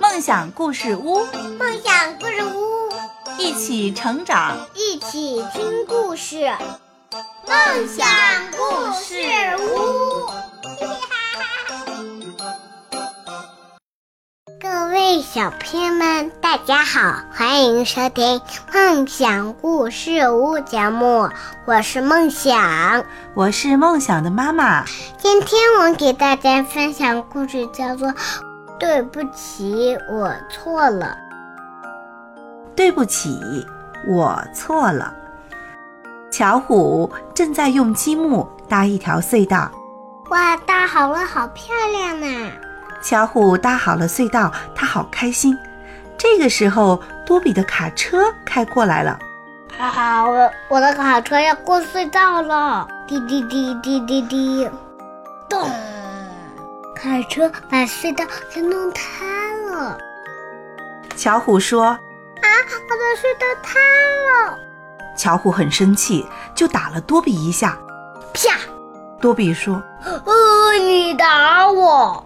梦想故事屋，梦想故事屋，一起成长，一起听故事。梦想故事屋，各位小朋友们，大家好，欢迎收听梦想故事屋节目，我是梦想，我是梦想的妈妈。今天我给大家分享故事，叫做《对不起，我错了》。对不起，我错了。巧虎正在用积木搭一条隧道。哇，搭好了，好漂亮呐！巧虎搭好了隧道，他好开心。这个时候，多比的卡车开过来了。啊，我我的卡车要过隧道了！滴滴滴滴滴滴，咚！卡车把隧道给弄塌了。巧虎说：“啊，我的隧道塌了！”巧虎很生气，就打了多比一下。啪！多比说：“呃，你打我！”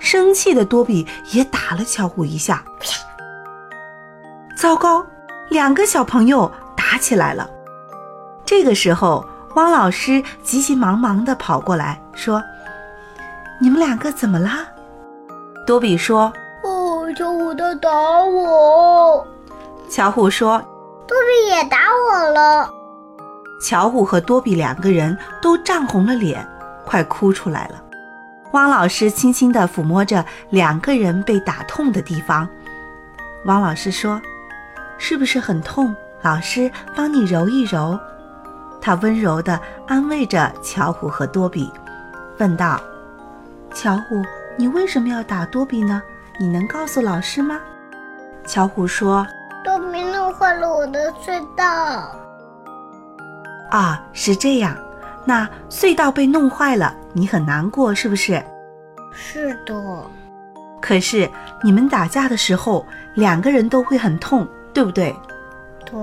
生气的多比也打了巧虎一下。啪！糟糕，两个小朋友打起来了。这个时候，汪老师急急忙忙地跑过来，说：“你们两个怎么啦？”多比说：“哦，巧虎在打我。”巧虎说。多比也打我了。巧虎和多比两个人都涨红了脸，快哭出来了。汪老师轻轻地抚摸着两个人被打痛的地方。汪老师说：“是不是很痛？老师帮你揉一揉。”他温柔地安慰着巧虎和多比，问道：“巧虎，你为什么要打多比呢？你能告诉老师吗？”巧虎说。多比弄坏了我的隧道。啊，是这样。那隧道被弄坏了，你很难过，是不是？是的。可是你们打架的时候，两个人都会很痛，对不对？对。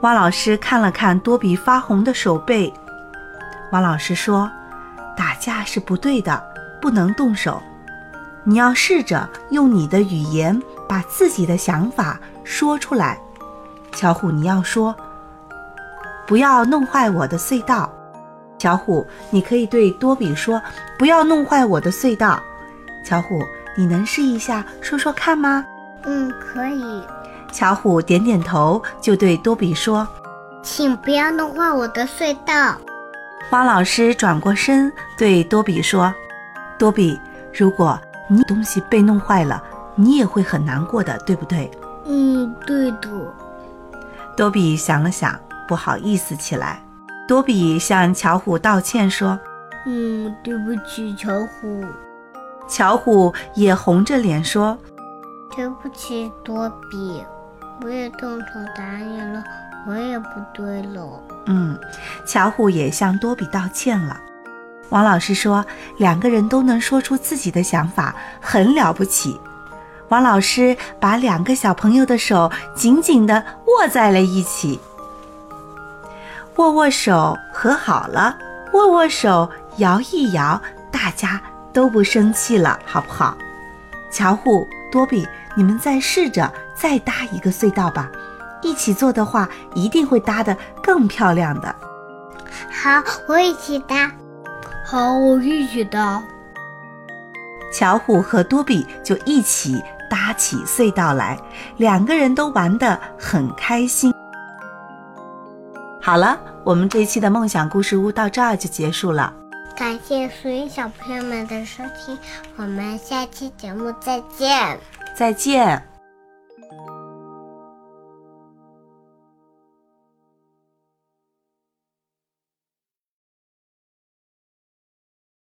汪老师看了看多比发红的手背，汪老师说：“打架是不对的，不能动手。你要试着用你的语言。”把自己的想法说出来，巧虎，你要说，不要弄坏我的隧道。巧虎，你可以对多比说，不要弄坏我的隧道。巧虎，你能试一下说说看吗？嗯，可以。巧虎点点头，就对多比说，请不要弄坏我的隧道。汪老师转过身对多比说，多比，如果你东西被弄坏了。你也会很难过的，对不对？嗯，对的。多比想了想，不好意思起来。多比向巧虎道歉说：“嗯，对不起，巧虎。”巧虎也红着脸说：“对不起，多比，我也动手打你了，我也不对了。”嗯，巧虎也向多比道歉了。王老师说：“两个人都能说出自己的想法，很了不起。”王老师把两个小朋友的手紧紧地握在了一起，握握手和好了，握握手摇一摇，大家都不生气了，好不好？巧虎、多比，你们再试着再搭一个隧道吧，一起做的话，一定会搭得更漂亮的。好，我一起搭。好，我一起搭。巧虎和多比就一起。搭起隧道来，两个人都玩得很开心。好了，我们这一期的梦想故事屋到这儿就结束了。感谢所有小朋友们的收听，我们下期节目再见。再见。